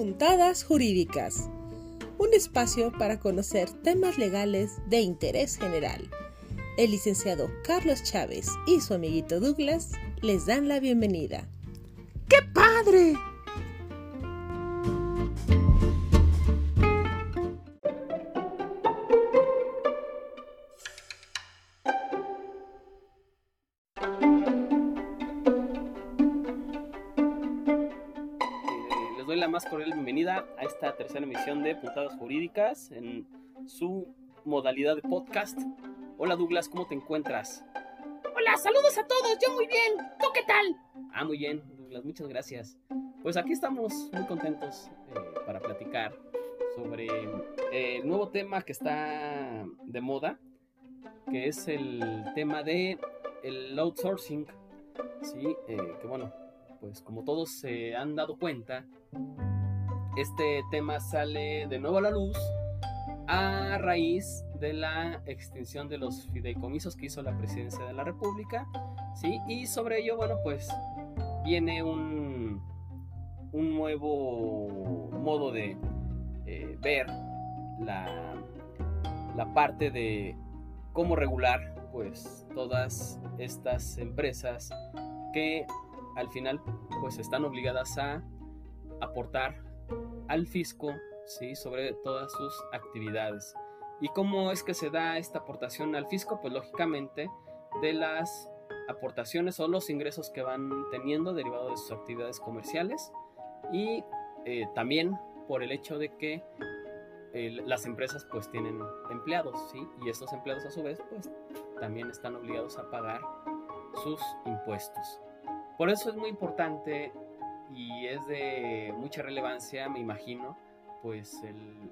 Puntadas Jurídicas, un espacio para conocer temas legales de interés general. El licenciado Carlos Chávez y su amiguito Douglas les dan la bienvenida. ¡Qué padre! Bienvenida a esta tercera emisión de Puntadas Jurídicas en su modalidad de podcast. Hola Douglas, ¿cómo te encuentras? Hola, saludos a todos, yo muy bien. ¿Tú qué tal? Ah, muy bien, Douglas, muchas gracias. Pues aquí estamos muy contentos eh, para platicar sobre eh, el nuevo tema que está de moda, que es el tema de el outsourcing. Sí, eh, que bueno, pues como todos se han dado cuenta, este tema sale de nuevo a la luz a raíz de la extinción de los fideicomisos que hizo la presidencia de la República, ¿sí? Y sobre ello, bueno, pues viene un, un nuevo modo de eh, ver la, la parte de cómo regular pues todas estas empresas que al final pues están obligadas a aportar al fisco ¿sí? sobre todas sus actividades. ¿Y cómo es que se da esta aportación al fisco? Pues lógicamente de las aportaciones o los ingresos que van teniendo derivados de sus actividades comerciales y eh, también por el hecho de que las empresas pues tienen empleados, ¿sí? Y estos empleados a su vez pues también están obligados a pagar sus impuestos. Por eso es muy importante y es de mucha relevancia, me imagino, pues el,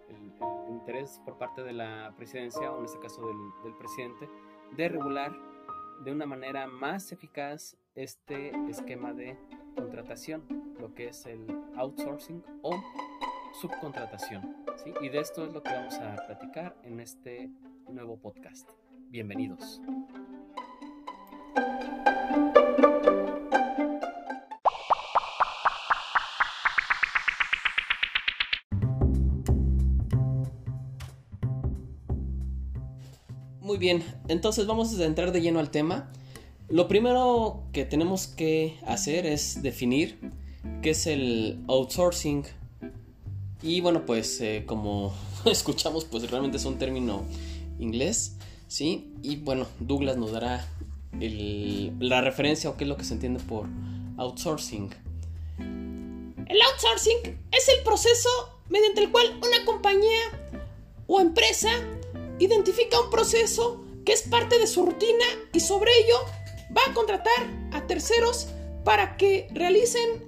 interés por parte de la presidencia, o en este caso del, presidente, de regular de una manera más eficaz este esquema de contratación, lo que es el outsourcing o subcontratación. ¿sí? Y de esto es lo que vamos a platicar en este nuevo podcast. Bienvenidos. Bien, entonces vamos a entrar de lleno al tema. Lo primero que tenemos que hacer es definir qué es el outsourcing. Y bueno, pues eh, como escuchamos, pues realmente es un término inglés, ¿sí? Y bueno, Douglas nos dará la referencia o qué es lo que se entiende por outsourcing. El outsourcing es el proceso mediante el cual una compañía o empresa identifica un proceso que es parte de su rutina y sobre ello va a contratar a terceros para que realicen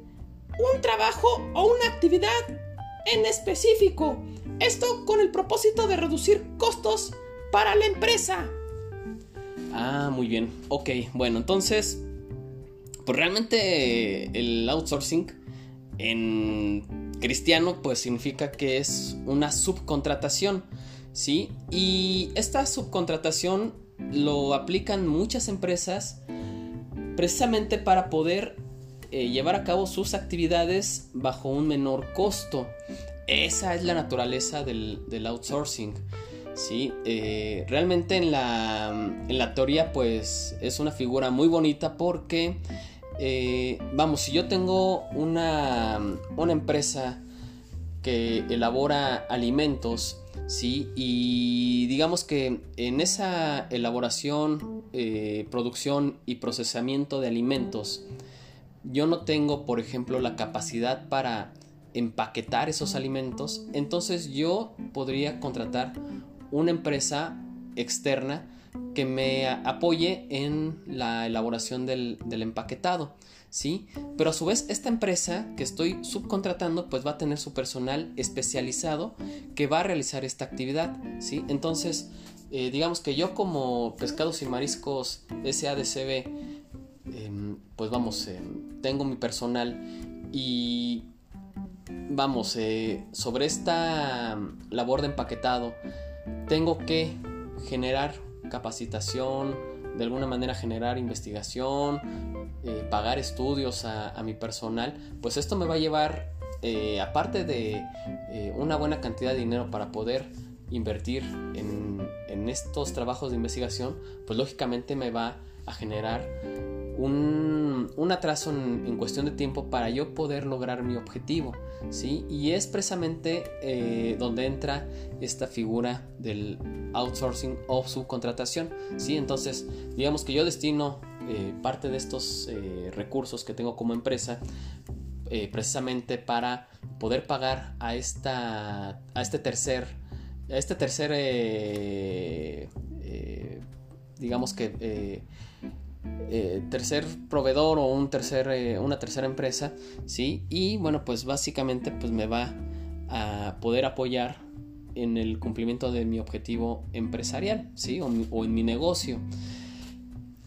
un trabajo o una actividad en específico. Esto con el propósito de reducir costos para la empresa. Ah, muy bien. Ok, bueno, entonces, pues realmente el outsourcing en cristiano pues significa que es una subcontratación. ¿Sí? Y esta subcontratación lo aplican muchas empresas precisamente para poder eh, llevar a cabo sus actividades bajo un menor costo. Esa es la naturaleza del, outsourcing. ¿sí? Eh, realmente en la, en la, teoría pues es una figura muy bonita porque, eh, vamos, si yo tengo una, una empresa que elabora alimentos ¿sí? Y digamos que en esa elaboración, eh, producción y procesamiento de alimentos, yo no tengo, por ejemplo, la capacidad para empaquetar esos alimentos, entonces yo podría contratar una empresa externa que me apoye en la elaboración del, del empaquetado. ¿Sí? Pero a su vez esta empresa que estoy subcontratando pues va a tener su personal especializado que va a realizar esta actividad, ¿sí? Entonces, eh, digamos que yo como Pescados y Mariscos SADCB, em, pues vamos, em, tengo mi personal y vamos, eh, sobre esta labor de empaquetado, tengo que generar capacitación, de alguna manera generar investigación, eh, pagar estudios a, mi personal, pues esto me va a llevar eh, aparte de eh, una buena cantidad de dinero para poder invertir en, en, estos trabajos de investigación, pues lógicamente me va a generar un, un atraso en, cuestión de tiempo para yo poder lograr mi objetivo, ¿sí? Y es precisamente eh, donde entra esta figura del outsourcing o subcontratación, ¿sí? Entonces, digamos que yo destino eh, parte de estos eh, recursos que tengo como empresa precisamente para poder pagar a esta a este tercer a este tercer digamos que tercer proveedor o un tercer una tercera empresa sí y bueno pues básicamente pues me va a poder apoyar en el cumplimiento de mi objetivo empresarial sí o, en mi negocio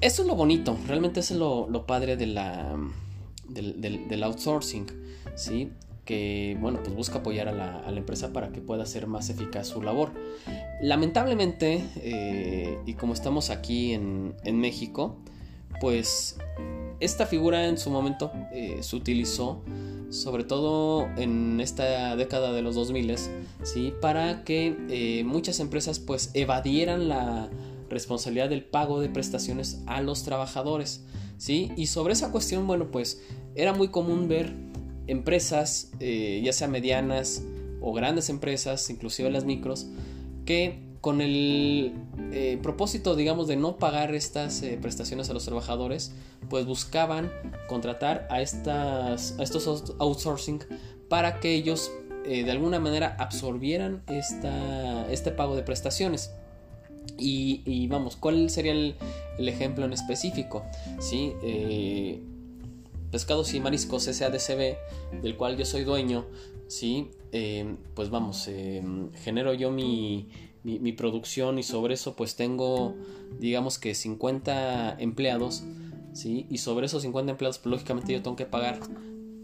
eso es lo bonito, realmente es lo, padre de la, del, outsourcing, ¿sí? que bueno, pues busca apoyar a la, empresa para que pueda hacer más eficaz su labor. Lamentablemente, eh, y como estamos aquí en, México, pues esta figura en su momento eh, se utilizó sobre todo en esta década de los 2000, ¿sí? para que eh, muchas empresas pues evadieran la, responsabilidad del pago de prestaciones a los trabajadores. ¿sí? Y sobre esa cuestión, bueno, pues era muy común ver empresas, eh, ya sea medianas o grandes empresas, inclusive las micros, que con el eh, propósito, digamos, de no pagar estas eh, prestaciones a los trabajadores, pues buscaban contratar a, estas, a estos outsourcing para que ellos de alguna manera absorbieran esta, este pago de prestaciones. Y, vamos, ¿cuál sería el, ejemplo en específico? ¿Sí? Eh, pescados y Mariscos SADCB, del cual yo soy dueño, ¿sí? Eh, pues vamos, eh, genero yo mi, producción y sobre eso pues tengo, digamos que 50 empleados, ¿sí? Y sobre esos 50 empleados, pues lógicamente yo tengo que pagar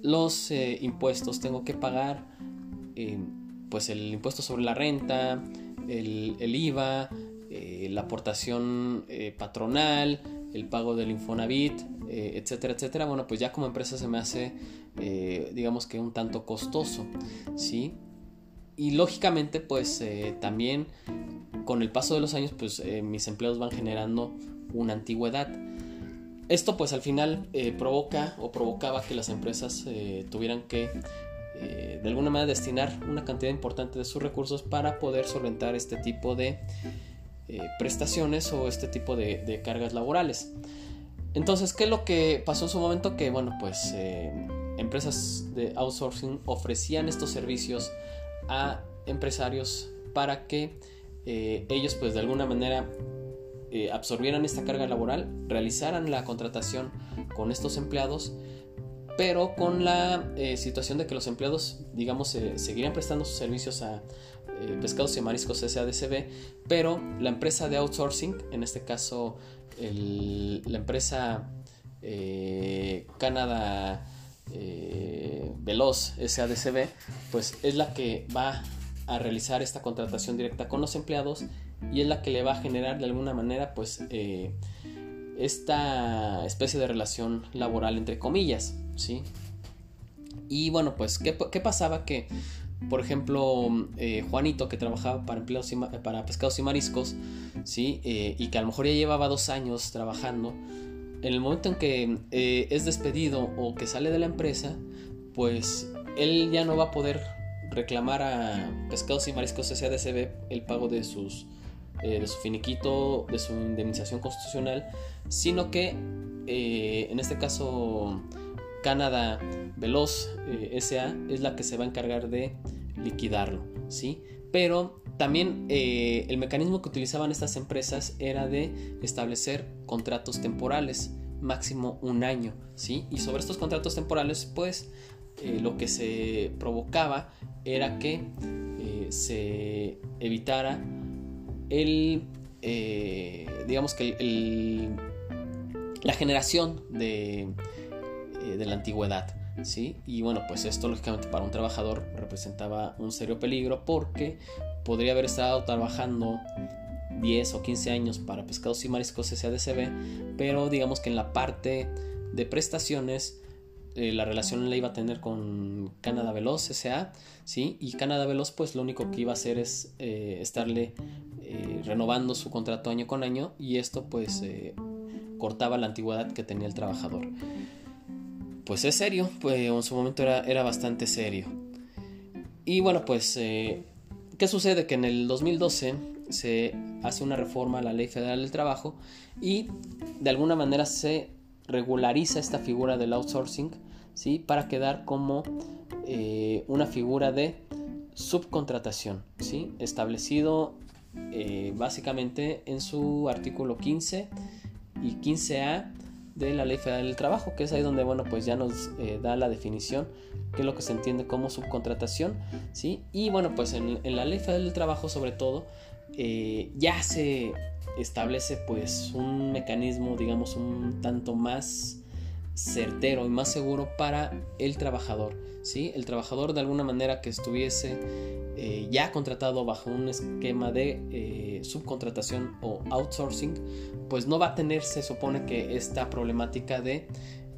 los impuestos, tengo que pagar pues el impuesto sobre la renta, el, IVA, eh, la aportación eh, patronal, el pago del Infonavit, eh, etcétera, etcétera. Bueno, pues ya como empresa se me hace, digamos que un tanto costoso, ¿sí? Y lógicamente, pues también con el paso de los años, pues mis empleos van generando una antigüedad. Esto pues al final provoca o provocaba que las empresas tuvieran que de alguna manera destinar una cantidad importante de sus recursos para poder solventar este tipo de eh, prestaciones o este tipo de, cargas laborales. Entonces, ¿qué es lo que pasó en su momento? Que, bueno, pues eh, empresas de outsourcing ofrecían estos servicios a empresarios para que eh, ellos, pues de alguna manera, absorbieran esta carga laboral, realizaran la contratación con estos empleados, pero con la situación de que los empleados, digamos, seguirían prestando sus servicios a, eh, pescados y Mariscos SADCB, pero la empresa de outsourcing, en este caso la empresa eh, Canadá eh, Veloz SADCB, pues es la que va a realizar esta contratación directa con los empleados y es la que le va a generar de alguna manera pues esta especie de relación laboral entre comillas, ¿sí? Y bueno, pues, ¿qué, pasaba? Que por ejemplo, eh, Juanito, que trabajaba para, empleados para pescados y mariscos, ¿sí? Eh, y que a lo mejor ya llevaba dos años trabajando, en el momento en que eh, es despedido o que sale de la empresa, pues él ya no va a poder reclamar a pescados y mariscos SADCB el pago de sus de su finiquito, de su indemnización constitucional, sino que en este caso Canadá Veloz eh, SA es la que se va a encargar de liquidarlo, ¿sí? Pero también eh, el mecanismo que utilizaban estas empresas era de establecer contratos temporales, máximo un año, ¿sí? Y sobre estos contratos temporales, pues eh, lo que se provocaba era que se evitara el, digamos que la generación de eh, de la antigüedad. ¿sí? Y bueno, pues esto lógicamente para un trabajador representaba un serio peligro porque podría haber estado trabajando 10 o 15 años para pescados y mariscos SADCB, pero digamos que en la parte de prestaciones eh, la relación la iba a tener con Canadá Veloz S.A. ¿sí? Y Canadá Veloz pues lo único que iba a hacer es eh, estarle eh, renovando su contrato año con año y esto pues cortaba la antigüedad que tenía el trabajador. Pues es serio, pues en su momento era, era bastante serio. Y bueno pues, ¿qué sucede? Que en el 2012 se hace una reforma a la Ley Federal del Trabajo y de alguna manera se regulariza esta figura del outsourcing ¿sí? para quedar como eh, una figura de subcontratación, ¿sí? establecido eh, básicamente en su artículo 15 y 15A de la Ley Federal del Trabajo, que es ahí donde bueno, pues ya nos eh, da la definición, que es lo que se entiende como subcontratación, ¿sí? Y bueno, pues en, en la Ley Federal del Trabajo sobre todo ya se establece pues un mecanismo digamos un tanto más certero y más seguro para el trabajador. ¿sí? El trabajador de alguna manera que estuviese eh, ya contratado bajo un esquema de eh, subcontratación o outsourcing, pues no va a tener, se supone que esta problemática de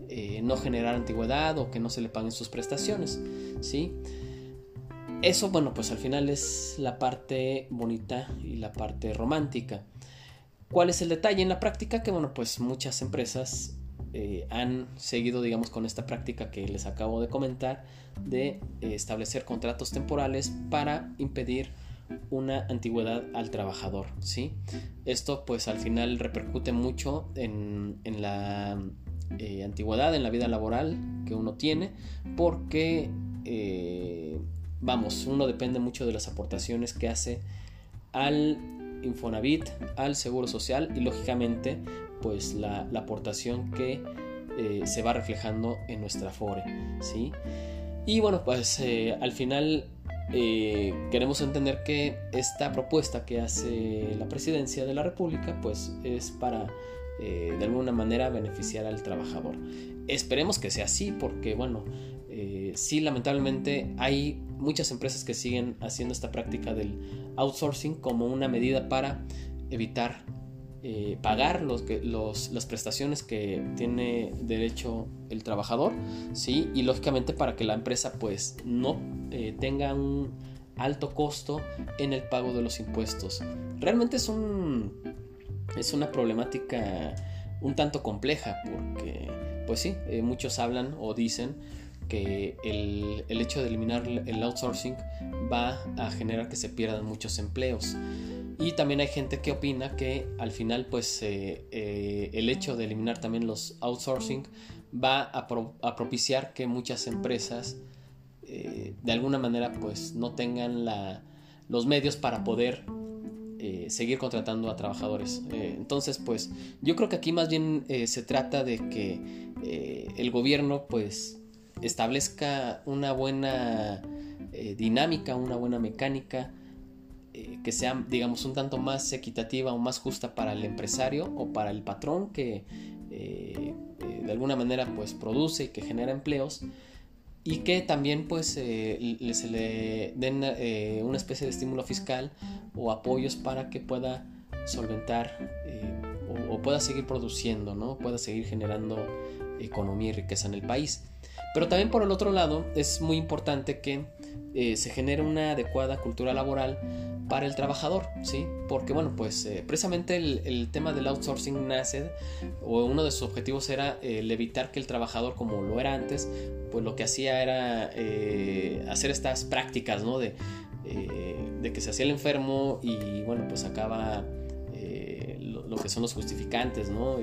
eh, no generar antigüedad o que no se le paguen sus prestaciones. ¿sí? Eso, bueno, pues al final es la parte bonita y la parte romántica. ¿Cuál es el detalle en la práctica? Que bueno, pues muchas empresas eh, han seguido, digamos, con esta práctica que les acabo de comentar de eh, establecer contratos temporales para impedir una antigüedad al trabajador, ¿sí? Esto pues al final repercute mucho en, la eh, antigüedad, en la vida laboral que uno tiene, porque, vamos, uno depende mucho de las aportaciones que hace al Infonavit al Seguro Social y lógicamente pues la, aportación que eh, se va reflejando en nuestra FORE. ¿sí? Y bueno, pues eh, al final eh, queremos entender que esta propuesta que hace la presidencia de la República pues es para de alguna manera beneficiar al trabajador. Esperemos que sea así porque bueno, sí lamentablemente hay muchas empresas que siguen haciendo esta práctica del outsourcing como una medida para evitar eh, pagar los, los, las prestaciones que tiene derecho el trabajador, ¿sí? Y lógicamente para que la empresa pues no eh, tenga un alto costo en el pago de los impuestos. Realmente es, un, es una problemática un tanto compleja porque pues sí, eh, muchos hablan o dicen que el, hecho de eliminar el outsourcing va a generar que se pierdan muchos empleos. Y también hay gente que opina que al final pues eh, eh, el hecho de eliminar también los outsourcing va a, propiciar que muchas empresas eh, de alguna manera pues no tengan los medios para poder seguir contratando a trabajadores. entonces pues yo creo que aquí más bien se trata de que el gobierno pues establezca una buena eh, dinámica, una buena mecánica eh, que sea, digamos, un tanto más equitativa o más justa para el empresario o para el patrón que eh, de alguna manera pues produce y que genera empleos y que también pues se le den una especie de estímulo fiscal o apoyos para que pueda solventar o, o, pueda seguir produciendo, ¿no? pueda seguir generando economía y riqueza en el país. Pero también por el otro lado es muy importante que eh, se genere una adecuada cultura laboral para el trabajador, ¿sí? Porque bueno, pues eh, precisamente el, tema del outsourcing nace o uno de sus objetivos era el evitar que el trabajador como lo era antes, pues lo que hacía era eh, hacer estas prácticas, ¿no? De, de, que se hacía el enfermo y bueno, pues acaba lo, que son los justificantes, ¿no?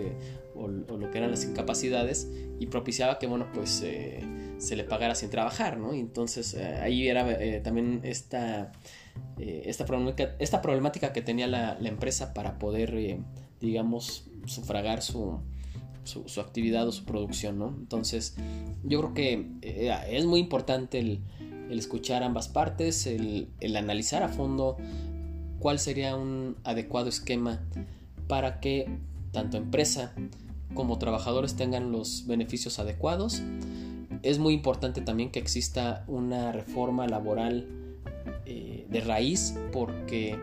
O, lo que eran las incapacidades y propiciaba que, bueno, pues eh, se le pagara sin trabajar, ¿no? Y entonces eh, ahí era eh, también esta, esta, problemática, que tenía la, empresa para poder, digamos, sufragar su, su, actividad o su producción, ¿no? Entonces yo creo que es muy importante el, escuchar ambas partes, el analizar a fondo cuál sería un adecuado esquema para que tanto empresa como trabajadores tengan los beneficios adecuados. Es muy importante también que exista una reforma laboral eh, de raíz porque,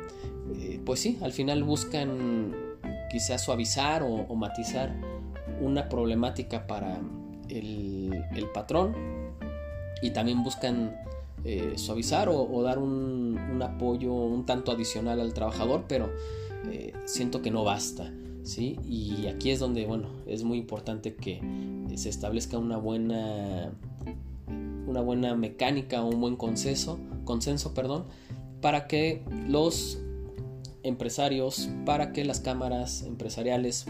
eh, pues sí, al final buscan quizás suavizar o, matizar una problemática para el, patrón y también buscan eh, suavizar o, dar un, apoyo un tanto adicional al trabajador, pero siento que no basta. ¿Sí? Y aquí es donde, bueno, es muy importante que se establezca una buena, una buena mecánica un buen consenso, consenso perdón, para que los empresarios, para que las cámaras empresariales,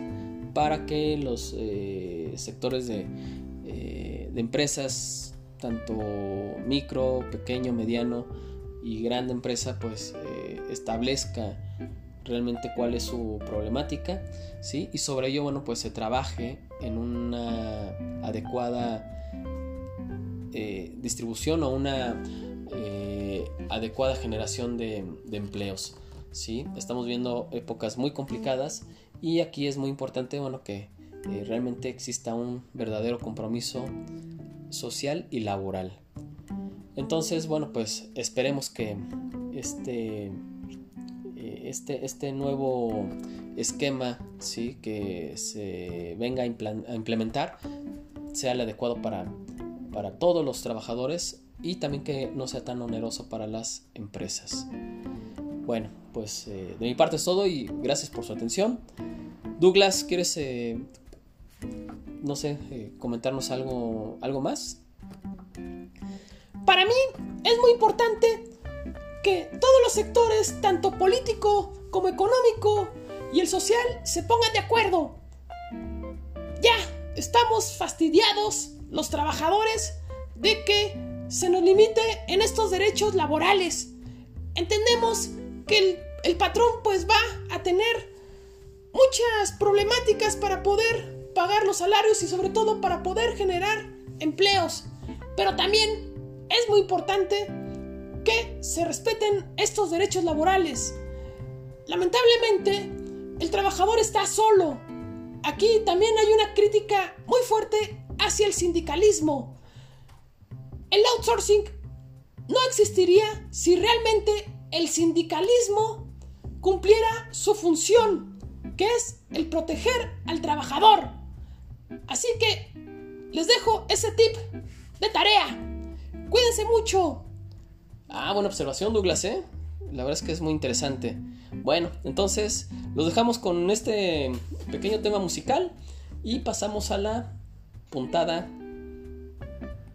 para que los eh, sectores de, eh, de, empresas, tanto micro, pequeño, mediano y grande empresa, pues eh, establezca realmente cuál es su problemática, ¿sí? Y sobre ello, bueno, pues se trabaje en una adecuada distribución o una adecuada generación de, empleos. ¿sí? Estamos viendo épocas muy complicadas y aquí es muy importante, bueno, que eh, realmente exista un verdadero compromiso social y laboral. Entonces, bueno, pues esperemos que este, eh, este, este nuevo esquema, ¿sí? Que se venga a, implementar sea el adecuado para, para todos los trabajadores y también que no sea tan oneroso para las empresas. Bueno, pues eh, de mi parte es todo y gracias por su atención. Douglas, ¿quieres, eh, no sé, eh, comentarnos algo, algo más? Para mí es muy importante que todos los sectores, tanto político como económico y el social, se pongan de acuerdo. Ya, estamos fastidiados los trabajadores de que se nos limite en estos derechos laborales. Entendemos que el, patrón pues va a tener muchas problemáticas para poder pagar los salarios y sobre todo para poder generar empleos. Pero también es muy importante que se respeten estos derechos laborales. Lamentablemente, el trabajador está solo. Aquí también hay una crítica muy fuerte hacia el sindicalismo. El outsourcing no existiría si realmente el sindicalismo cumpliera su función, que es el proteger al trabajador. Así que les dejo ese tip de tarea. Cuídense mucho. Ah, buena observación, Douglas, ¿eh? La verdad es que es muy interesante. Bueno, entonces los dejamos con este pequeño tema musical y pasamos a la puntada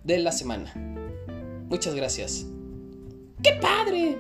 de la semana. Muchas gracias. ¡Qué padre!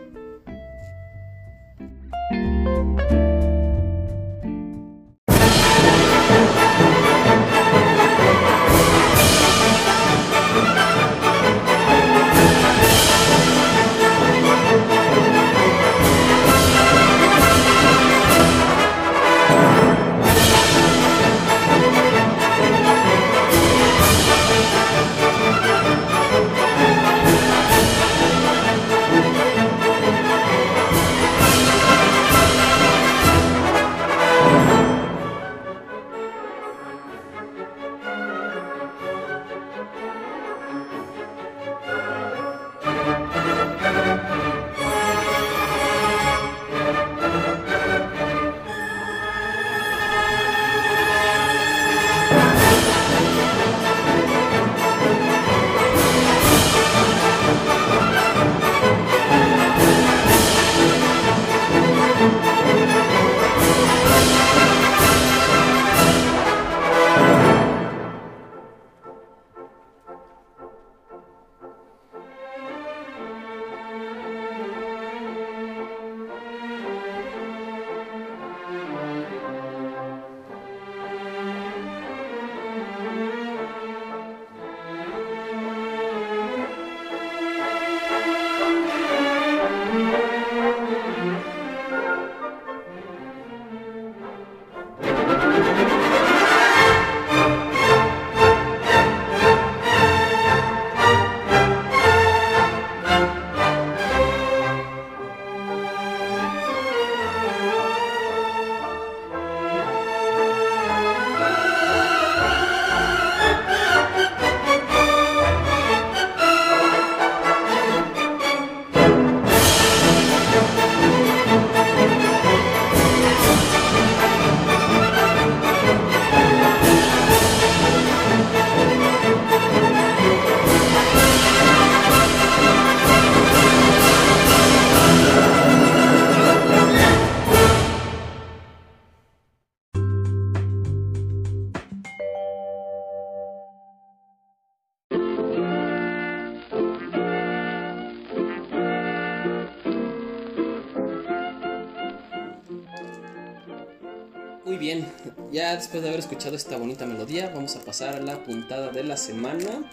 Bien, ya después de haber escuchado esta bonita melodía, vamos a pasar a la puntada de la semana.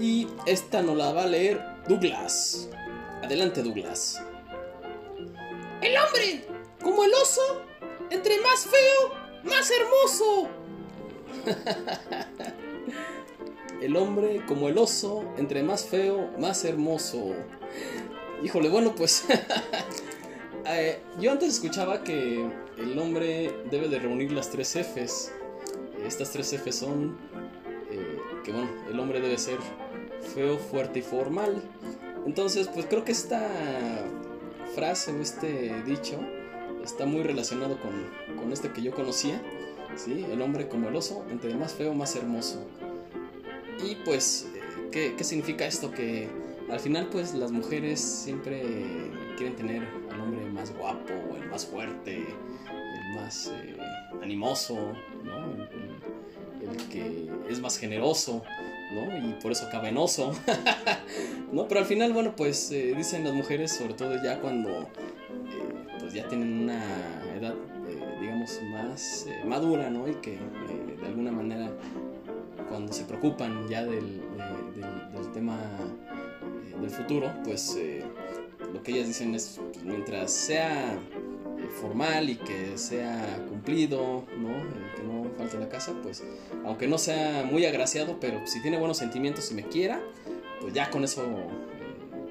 Y esta nos la va a leer Douglas. Adelante, Douglas. El hombre, como el oso, entre más feo, más hermoso. el hombre, como el oso, entre más feo, más hermoso. Híjole, bueno, pues eh, yo antes escuchaba que el hombre debe de reunir las tres Fs. Estas tres Fs son eh, que, bueno, el hombre debe ser feo, fuerte y formal. Entonces, pues creo que esta frase o este dicho está muy relacionado con, con este que yo conocía. ¿sí? El hombre como el oso, entre más feo, más hermoso. Y pues, eh, ¿qué, ¿qué significa esto? Que al final pues las mujeres siempre quieren tener al hombre más guapo, más fuerte, el más eh, animoso, el, que es más generoso, ¿no? Y por eso cabenoso, ¿no? Pero al final, bueno, pues eh, dicen las mujeres, sobre todo ya cuando eh, pues ya tienen una edad, digamos, más madura, ¿no? Y que de alguna manera cuando se preocupan ya del, del tema del futuro, pues lo que ellas dicen es, pues, mientras sea formal y que sea cumplido, ¿no? Eh, que no falte la casa, pues aunque no sea muy agraciado, pero si tiene buenos sentimientos y me quiera, pues ya con eso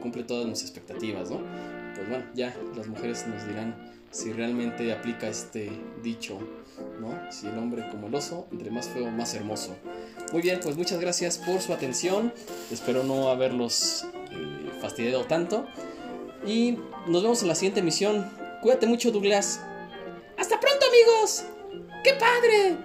cumple todas mis expectativas, ¿no? Pues bueno, ya las mujeres nos dirán si realmente aplica este dicho, ¿no? Si el hombre como el oso, entre más feo, más hermoso. Muy bien, pues muchas gracias por su atención. Espero no haberlos eh, fastidiado tanto. Y nos vemos en la siguiente emisión. Cuídate mucho, Douglas. Hasta pronto, amigos. ¡Qué padre!